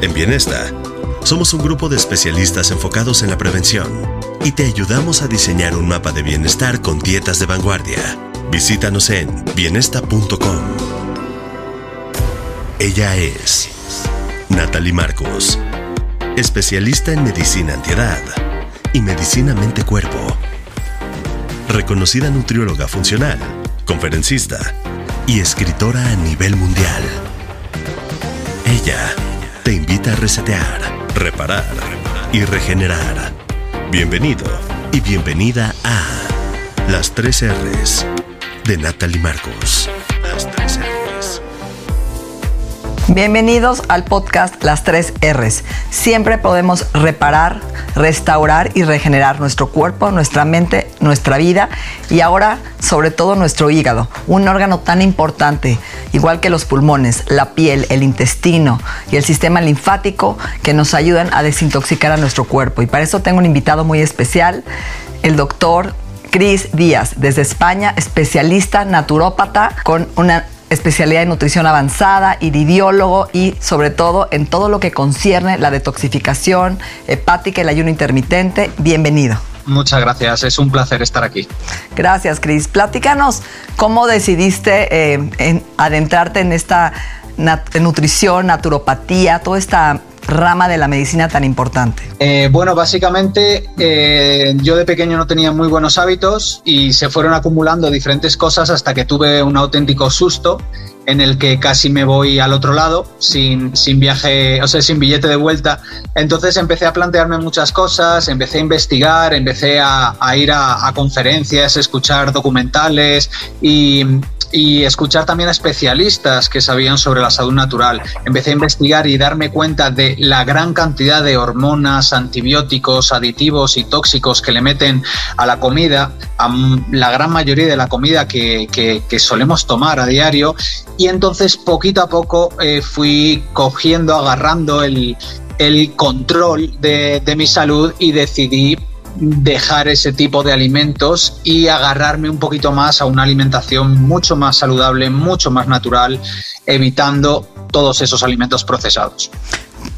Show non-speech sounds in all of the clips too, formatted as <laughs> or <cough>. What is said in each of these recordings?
En Bienesta, somos un grupo de especialistas enfocados en la prevención y te ayudamos a diseñar un mapa de bienestar con dietas de vanguardia. Visítanos en bienesta.com. Ella es Natalie Marcos, especialista en medicina antiedad y medicina mente-cuerpo. Reconocida nutrióloga funcional, conferencista y escritora a nivel mundial. Ella te invita a resetear, reparar y regenerar. Bienvenido y bienvenida a Las 3 R's de Natalie Marcos. Las 3 R's. Bienvenidos al podcast Las 3 R's. Siempre podemos reparar, restaurar y regenerar nuestro cuerpo, nuestra mente, nuestra vida y ahora sobre todo nuestro hígado, un órgano tan importante, igual que los pulmones, la piel, el intestino y el sistema linfático que nos ayudan a desintoxicar a nuestro cuerpo. Y para eso tengo un invitado muy especial, el doctor Cris Díaz, desde España, especialista naturópata con una especialidad en nutrición avanzada, iridiólogo y sobre todo en todo lo que concierne la detoxificación hepática y el ayuno intermitente. Bienvenido. Muchas gracias, es un placer estar aquí. Gracias, Cris. Platícanos cómo decidiste eh, en adentrarte en esta nat- nutrición, naturopatía, toda esta rama de la medicina tan importante. Eh, bueno, básicamente eh, yo de pequeño no tenía muy buenos hábitos y se fueron acumulando diferentes cosas hasta que tuve un auténtico susto en el que casi me voy al otro lado sin, sin viaje, o sea, sin billete de vuelta. Entonces empecé a plantearme muchas cosas, empecé a investigar, empecé a, ir a, a conferencias, escuchar documentales y, y escuchar también a especialistas que sabían sobre la salud natural. Empecé a investigar y darme cuenta de la gran cantidad de hormonas, antibióticos, aditivos y tóxicos que le meten a la comida, a la gran mayoría de la comida que, que- que solemos tomar a diario. Y entonces poquito a poco eh, fui cogiendo, agarrando el, el control de, de mi salud y decidí dejar ese tipo de alimentos y agarrarme un poquito más a una alimentación mucho más saludable, mucho más natural, evitando todos esos alimentos procesados.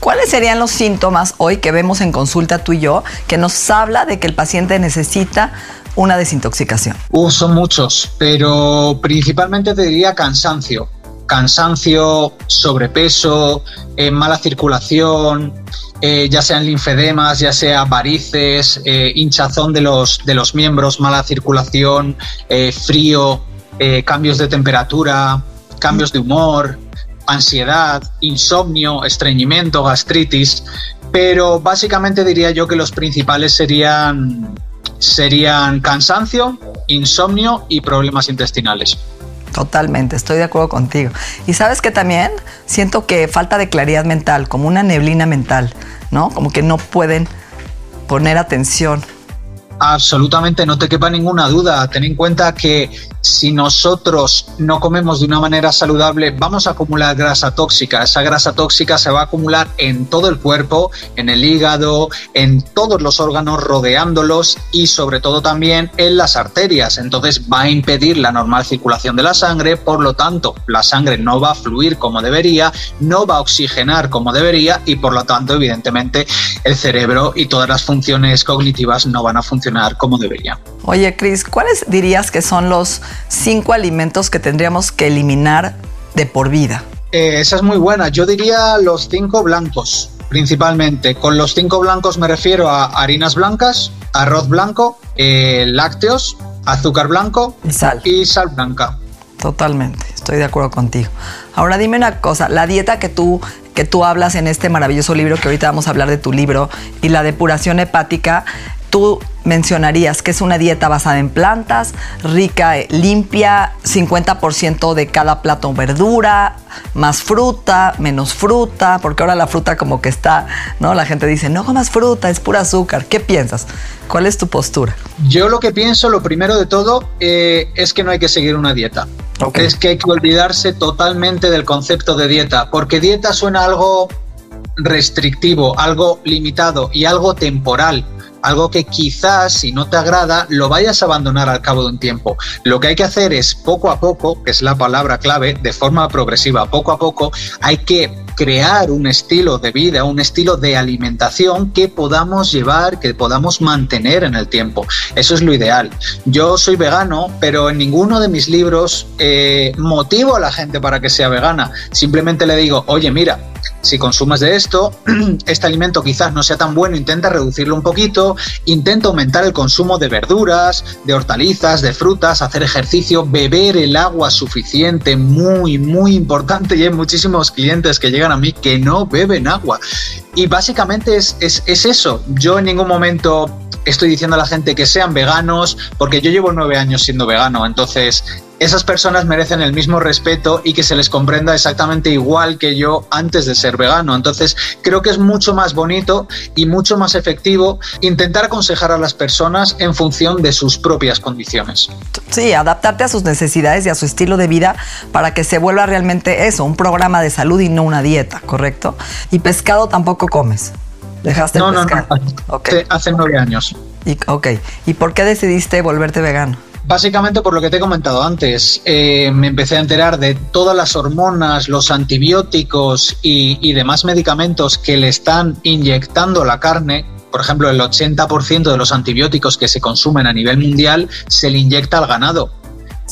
¿Cuáles serían los síntomas hoy que vemos en consulta tú y yo que nos habla de que el paciente necesita una desintoxicación? Uh, son muchos, pero principalmente te diría cansancio. Cansancio, sobrepeso, eh, mala circulación, eh, ya sean linfedemas, ya sea varices, eh, hinchazón de los, de los miembros, mala circulación, frío, cambios de temperatura, cambios de humor, ansiedad, insomnio, estreñimiento, gastritis. Pero básicamente diría yo que los principales serían serían cansancio, insomnio y problemas intestinales. Totalmente, estoy de acuerdo contigo. Y sabes que también siento que falta de claridad mental, como una neblina mental, ¿no? Como que no pueden poner atención. Absolutamente, no te quepa ninguna duda. Ten en cuenta que si nosotros no comemos de una manera saludable, vamos a acumular grasa tóxica. Esa grasa tóxica se va a acumular en todo el cuerpo, en el hígado, en todos los órganos rodeándolos y sobre todo también en las arterias. Entonces va a impedir la normal circulación de la sangre, por lo tanto la sangre no va a fluir como debería, no va a oxigenar como debería y por lo tanto evidentemente el cerebro y todas las funciones cognitivas no van a funcionar como deberían. Oye, Cris, ¿cuáles dirías que son los cinco alimentos que tendríamos que eliminar de por vida? Eh, esa es muy buena. Yo diría los cinco blancos, principalmente. Con los cinco blancos me refiero a harinas blancas, arroz blanco, eh, lácteos, azúcar blanco Y sal. y sal blanca. Totalmente, estoy de acuerdo contigo. Ahora dime una cosa, la dieta que tú que tú hablas en este maravilloso libro que ahorita vamos a hablar de tu libro y la depuración hepática, tú mencionarías que es una dieta basada en plantas, rica, eh, limpia, 50% de cada plato verdura, más fruta, menos fruta, porque ahora la fruta como que está, ¿no? La gente dice, no comas fruta, es pura azúcar. ¿Qué piensas? ¿Cuál es tu postura? Yo lo que pienso, lo primero de todo, eh, es que no hay que seguir una dieta. Es que hay que olvidarse totalmente del concepto de dieta, porque dieta suena algo restrictivo, algo limitado y algo temporal algo que quizás si no te agrada lo vayas a abandonar al cabo de un tiempo. Lo que hay que hacer es poco a poco, que es la palabra clave, de forma progresiva, poco a poco hay que crear un estilo de vida, un estilo de alimentación que podamos llevar, que podamos mantener en el tiempo. Eso es lo ideal. Yo soy vegano, pero en ninguno de mis libros eh, motivo a la gente para que sea vegana. Simplemente le digo, oye, mira, si consumes de esto, <clears throat> este alimento quizás no sea tan bueno, intenta reducirlo un poquito, intenta aumentar el consumo de verduras, de hortalizas, de frutas, hacer ejercicio, beber el agua suficiente, muy, muy importante. Y hay muchísimos clientes que llegan a mí que no beben agua. Y básicamente es, es, es eso. Yo en ningún momento estoy diciendo a la gente que sean veganos, porque yo llevo nueve años siendo vegano, entonces esas personas merecen el mismo respeto y que se les comprenda exactamente igual que yo antes de ser vegano. Entonces, creo que es mucho más bonito y mucho más efectivo intentar aconsejar a las personas en función de sus propias condiciones. Sí, adaptarte a sus necesidades y a su estilo de vida para que se vuelva realmente eso, un programa de salud y no una dieta, ¿correcto? Y pescado tampoco comes. Dejaste no, el pescado. No, no, hace, hace nueve años. Y, ok, ¿y por qué decidiste volverte vegano? Básicamente por lo que te he comentado antes, eh, me empecé a enterar de todas las hormonas, los antibióticos y, y demás medicamentos que le están inyectando la carne. Por ejemplo, el 80% de los antibióticos que se consumen a nivel mundial se le inyecta al ganado.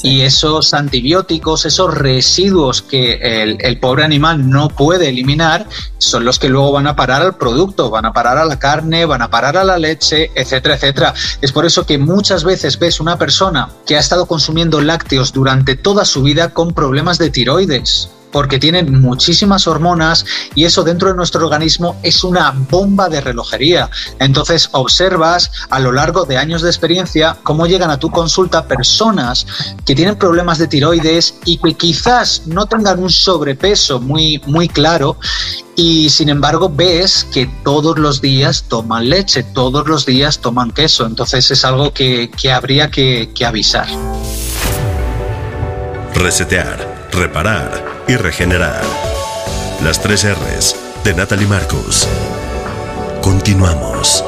Y esos antibióticos, esos residuos que el, pobre animal no puede eliminar, son los que luego van a parar al producto, van a parar a la carne, van a parar a la leche, etcétera, etcétera. Es por eso que muchas veces ves una persona que ha estado consumiendo lácteos durante toda su vida con problemas de tiroides porque tienen muchísimas hormonas y eso dentro de nuestro organismo es una bomba de relojería. Entonces observas a lo largo de años de experiencia cómo llegan a tu consulta personas que tienen problemas de tiroides y que quizás no tengan un sobrepeso muy, muy claro y sin embargo ves que todos los días toman leche, todos los días toman queso. Entonces es algo que, que habría que, que avisar. Resetear, reparar y regenerar. Las tres R's de Natalie Marcos. Continuamos.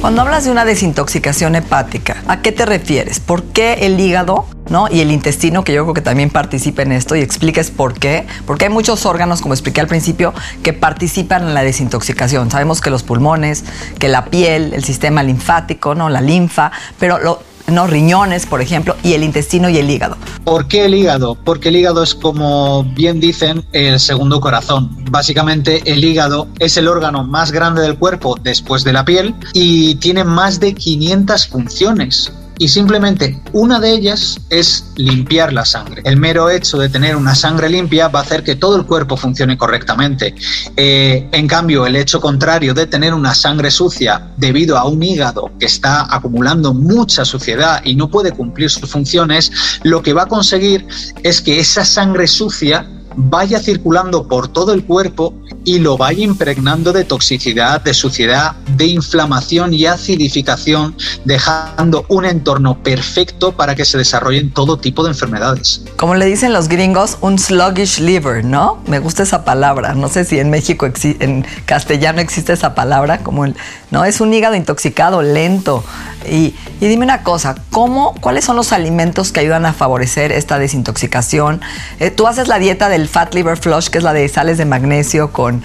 Cuando hablas de una desintoxicación hepática, ¿a qué te refieres? ¿Por qué el hígado ¿no? y el intestino, que yo creo que también participa en esto, y expliques por qué? Porque hay muchos órganos, como expliqué al principio, que participan en la desintoxicación. Sabemos que los pulmones, que la piel, el sistema linfático, ¿no? la linfa, pero lo, ¿no? riñones, por ejemplo, y el intestino y el hígado. ¿Por qué el hígado? Porque el hígado es, como bien dicen, el segundo corazón. Básicamente, el hígado es el órgano más grande del cuerpo después de la piel y tiene más de 500 funciones y simplemente una de ellas es limpiar la sangre. El mero hecho de tener una sangre limpia va a hacer que todo el cuerpo funcione correctamente. Eh, en cambio, el hecho contrario de tener una sangre sucia debido a un hígado que está acumulando mucha suciedad y no puede cumplir sus funciones, lo que va a conseguir es que esa sangre sucia vaya circulando por todo el cuerpo y lo vaya impregnando de toxicidad, de suciedad, de inflamación y acidificación, dejando un entorno perfecto para que se desarrollen todo tipo de enfermedades. Como le dicen los gringos, un sluggish liver, ¿no? Me gusta esa palabra. No sé si en México, en castellano existe esa palabra, como el, ¿no? Es un hígado intoxicado, lento. Y, y dime una cosa, ¿cómo, ¿cuáles son los alimentos que ayudan a favorecer esta desintoxicación? Eh, tú haces la dieta del Fat Liver Flush, que es la de sales de magnesio con,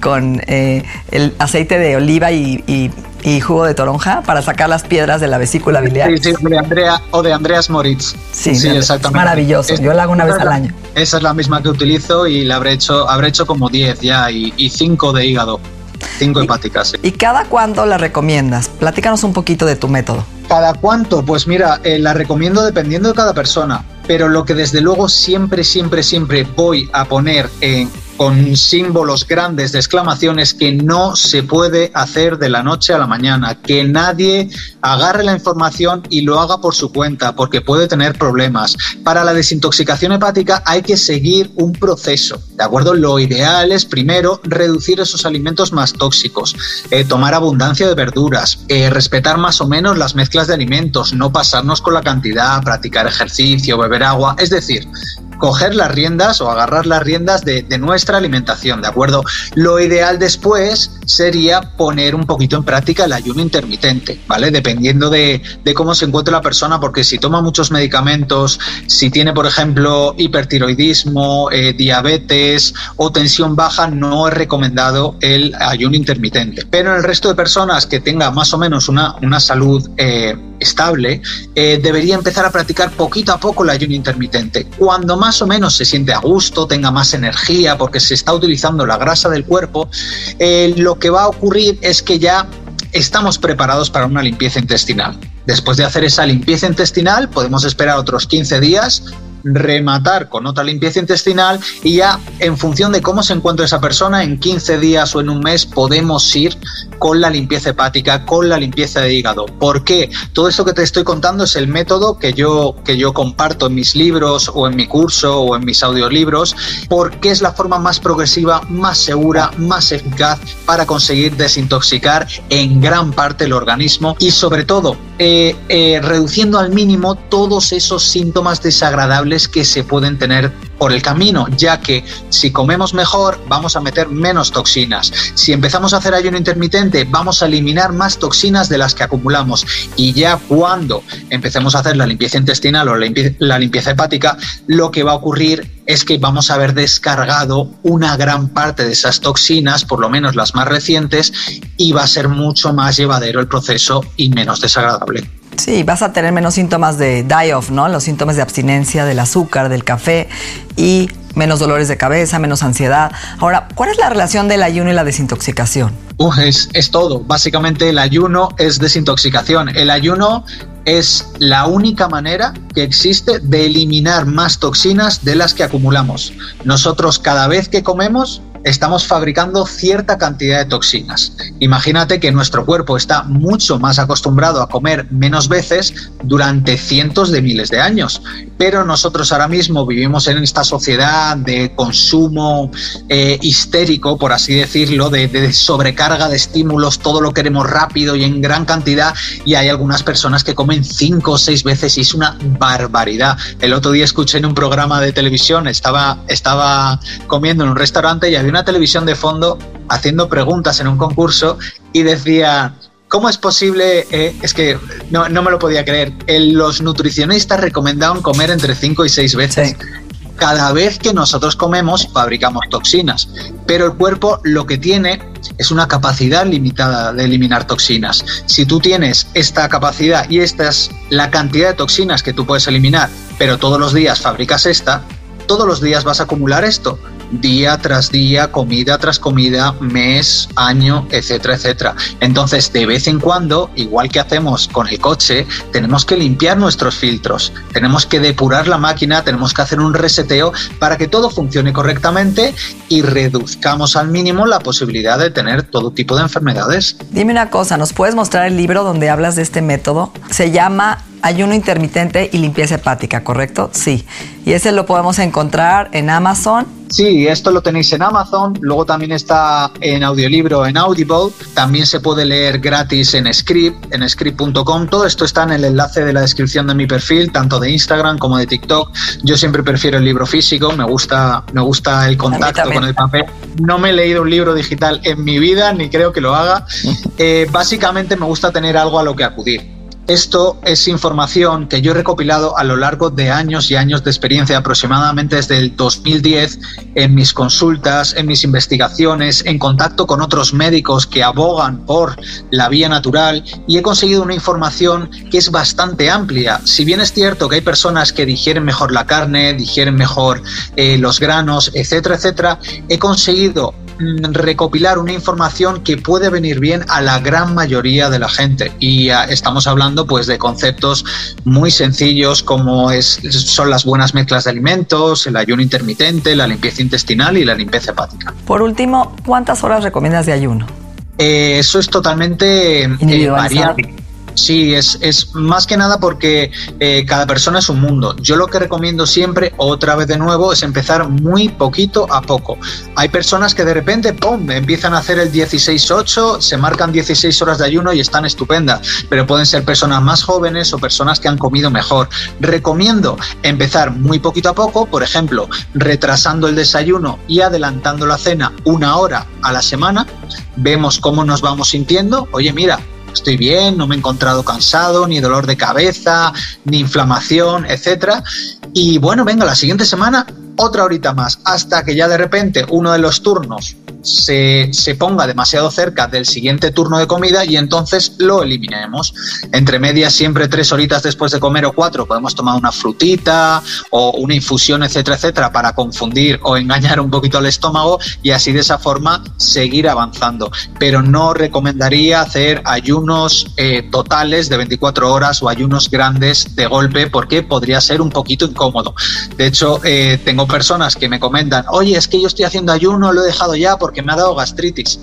con eh, el aceite de oliva y, y, y, jugo de toronja para sacar las piedras de la vesícula biliar. Sí, sí, de Andrea, o de Andreas Moritz. Sí, sí exactamente. Es maravilloso. Yo la hago una vez al año. Esa es la misma que utilizo y la habré hecho, habré hecho como 10 ya y 5 de hígado. Cinco hepáticas. Sí. ¿Y cada cuánto la recomiendas? Platícanos un poquito de tu método. ¿Cada cuánto? Pues mira, eh, la recomiendo dependiendo de cada persona, pero lo que desde luego siempre, siempre, siempre voy a poner en con símbolos grandes de exclamaciones que no se puede hacer de la noche a la mañana, que nadie agarre la información y lo haga por su cuenta, porque puede tener problemas. Para la desintoxicación hepática hay que seguir un proceso, ¿de acuerdo? Lo ideal es primero reducir esos alimentos más tóxicos, eh, tomar abundancia de verduras, eh, respetar más o menos las mezclas de alimentos, no pasarnos con la cantidad, practicar ejercicio, beber agua, es decir, coger las riendas o agarrar las riendas de, nuestra alimentación, ¿de acuerdo? Lo ideal después sería poner un poquito en práctica el ayuno intermitente, ¿vale? Dependiendo de, cómo se encuentre la persona, porque si toma muchos medicamentos, si tiene, por ejemplo, hipertiroidismo, eh, diabetes o tensión baja, no es recomendado el ayuno intermitente. Pero en el resto de personas que tenga más o menos una, una salud eh, estable, eh, debería empezar a practicar poquito a poco el ayuno intermitente. Cuando más o menos se siente a gusto, tenga más energía, porque se está utilizando la grasa del cuerpo, eh, lo que va a ocurrir es que ya estamos preparados para una limpieza intestinal. Después de hacer esa limpieza intestinal, podemos esperar otros 15 días rematar con otra limpieza intestinal y ya en función de cómo se encuentra esa persona, en 15 días o en un mes podemos ir con la limpieza hepática, con la limpieza de hígado. ¿Por qué? Todo esto que te estoy contando es el método que yo, que yo comparto en mis libros o en mi curso o en mis audiolibros, porque es la forma más progresiva, más segura, más eficaz para conseguir desintoxicar en gran parte el organismo y sobre todo eh, eh, reduciendo al mínimo todos esos síntomas desagradables que se pueden tener por el camino, ya que si comemos mejor vamos a meter menos toxinas. Si empezamos a hacer ayuno intermitente vamos a eliminar más toxinas de las que acumulamos y ya cuando empecemos a hacer la limpieza intestinal o la limpieza hepática, lo que va a ocurrir es que vamos a haber descargado una gran parte de esas toxinas, por lo menos las más recientes, y va a ser mucho más llevadero el proceso y menos desagradable. Sí, vas a tener menos síntomas de die-off, ¿no? Los síntomas de abstinencia del azúcar, del café y menos dolores de cabeza, menos ansiedad. Ahora, ¿cuál es la relación del ayuno y la desintoxicación? es, es todo. Básicamente el ayuno es desintoxicación. El ayuno es la única manera que existe de eliminar más toxinas de las que acumulamos. Nosotros cada vez que comemos estamos fabricando cierta cantidad de toxinas. Imagínate que nuestro cuerpo está mucho más acostumbrado a comer menos veces durante cientos de miles de años, pero nosotros ahora mismo vivimos en esta sociedad de consumo eh, histérico, por así decirlo, de, de sobrecarga de estímulos, todo lo queremos rápido y en gran cantidad, y hay algunas personas que comen cinco o seis veces y es una barbaridad. El otro día escuché en un programa de televisión, estaba, estaba comiendo en un restaurante y había una televisión de fondo haciendo preguntas en un concurso y decía, ¿cómo es posible? Eh, es que no, me lo podía creer. los nutricionistas recomendaban comer entre 5 y 6 veces. Cada vez que nosotros comemos fabricamos toxinas, pero el cuerpo lo que tiene es una capacidad limitada de eliminar toxinas. Si tú tienes esta capacidad y esta es la cantidad de toxinas que tú puedes eliminar, pero todos los días fabricas esta, todos los días vas a acumular esto día tras día, comida tras comida, mes, año, etcétera, etcétera. Entonces, de vez en cuando, igual que hacemos con el coche, tenemos que limpiar nuestros filtros, tenemos que depurar la máquina, tenemos que hacer un reseteo para que todo funcione correctamente y reduzcamos al mínimo la posibilidad de tener todo tipo de enfermedades. Dime una cosa, ¿nos puedes mostrar el libro donde hablas de este método? Se llama ayuno intermitente y limpieza hepática, ¿correcto? Sí. Y ese lo podemos encontrar en Amazon. Sí, esto lo tenéis en Amazon, luego también está en audiolibro en Audible, también se puede leer gratis en Script, en script.com, todo esto está en el enlace de la descripción de mi perfil, tanto de Instagram como de TikTok. Yo siempre prefiero el libro físico, me gusta, me gusta el contacto con el papel. No me he leído un libro digital en mi vida, ni creo que lo haga. <laughs> Eh, básicamente me gusta tener algo a lo que acudir. Esto es información que yo he recopilado a lo largo de años y años de experiencia, aproximadamente desde el 2010, en mis consultas, en mis investigaciones, en contacto con otros médicos que abogan por la vía natural y he conseguido una información que es bastante amplia. Si bien es cierto que hay personas que digieren mejor la carne, digieren mejor eh, los granos, etcétera, etcétera, he conseguido recopilar una información que puede venir bien a la gran mayoría de la gente. Y ah, estamos hablando pues de conceptos muy sencillos como es, son las buenas mezclas de alimentos, el ayuno intermitente, la limpieza intestinal y la limpieza hepática. Por último, ¿cuántas horas recomiendas de ayuno? Eh, eso es totalmente eh, variable. Sí, es, más que nada porque eh, cada persona es un mundo. Yo lo que recomiendo siempre, otra vez de nuevo, es empezar muy poquito a poco. Hay personas que de repente, ¡pum!, empiezan a hacer el 16-8, se marcan 16 horas de ayuno y están estupendas, pero pueden ser personas más jóvenes o personas que han comido mejor. Recomiendo empezar muy poquito a poco, por ejemplo, retrasando el desayuno y adelantando la cena una hora a la semana. Vemos cómo nos vamos sintiendo. Oye, mira, estoy bien, no me he encontrado cansado, ni dolor de cabeza, ni inflamación, etcétera. Y bueno, venga, la siguiente semana otra horita más, hasta que ya de repente uno de los turnos se, ponga demasiado cerca del siguiente turno de comida y entonces lo eliminemos. Entre medias, siempre tres horitas después de comer o cuatro, podemos tomar una frutita o una infusión, etcétera, etcétera, para confundir o engañar un poquito al estómago y así de esa forma seguir avanzando. Pero no recomendaría hacer ayunos eh, totales de 24 horas o ayunos grandes de golpe porque podría ser un poquito incómodo. De hecho, eh, tengo personas que me comentan, oye, es que yo estoy haciendo ayuno, lo he dejado ya me ha dado gastritis.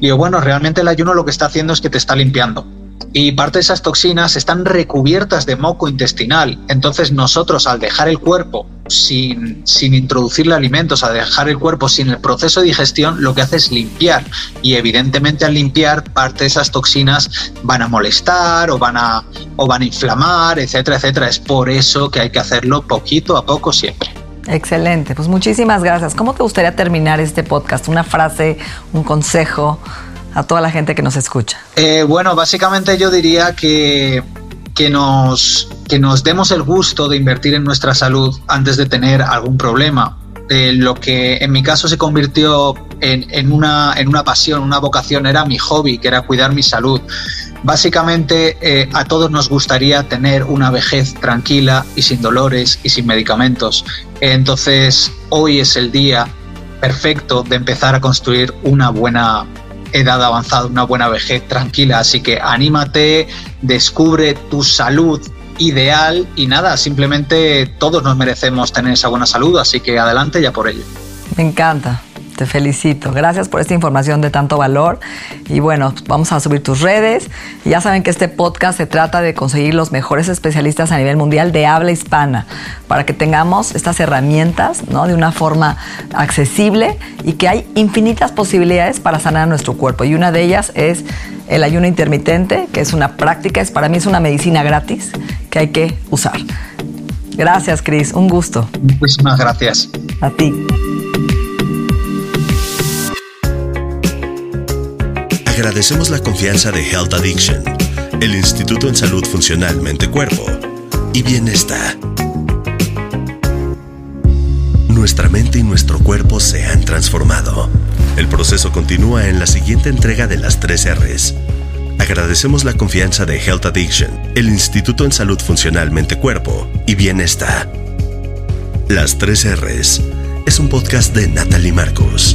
Y yo, bueno, realmente el ayuno lo que está haciendo es que te está limpiando. Y parte de esas toxinas están recubiertas de moco intestinal. Entonces nosotros al dejar el cuerpo sin, sin introducirle alimentos, al dejar el cuerpo sin el proceso de digestión, lo que hace es limpiar. Y evidentemente al limpiar, parte de esas toxinas van a molestar o van a, o van a inflamar, etcétera, etcétera. Es por eso que hay que hacerlo poquito a poco siempre. Excelente, pues muchísimas gracias. ¿Cómo te gustaría terminar este podcast? Una frase, un consejo a toda la gente que nos escucha. Eh, bueno, básicamente yo diría que, que, nos, que nos demos el gusto de invertir en nuestra salud antes de tener algún problema. Eh, lo que en mi caso se convirtió en, en, una, en una pasión, una vocación, era mi hobby, que era cuidar mi salud. Básicamente eh, a todos nos gustaría tener una vejez tranquila y sin dolores y sin medicamentos. Entonces hoy es el día perfecto de empezar a construir una buena edad avanzada, una buena vejez tranquila. Así que anímate, descubre tu salud ideal y nada, simplemente todos nos merecemos tener esa buena salud, así que adelante ya por ello. Me encanta. Te felicito. Gracias por esta información de tanto valor. Y bueno, vamos a subir tus redes. ya saben que este podcast se trata de conseguir los mejores especialistas a nivel mundial de habla hispana para que tengamos estas herramientas ¿no? de una forma accesible y que hay infinitas posibilidades para sanar nuestro cuerpo. Y una de ellas es el ayuno intermitente, que es una práctica, es para mí es una medicina gratis que hay que usar. Gracias, Cris. Un gusto. Muchísimas gracias. A ti. Agradecemos la confianza de Health Addiction, el Instituto en Salud Funcional Mente Cuerpo y Bienestar. Nuestra mente y nuestro cuerpo se han transformado. El proceso continúa en la siguiente entrega de las tres R's. Agradecemos la confianza de Health Addiction, el Instituto en Salud Funcional Mente Cuerpo y Bienestar. Las tres R's es un podcast de Natalie Marcos.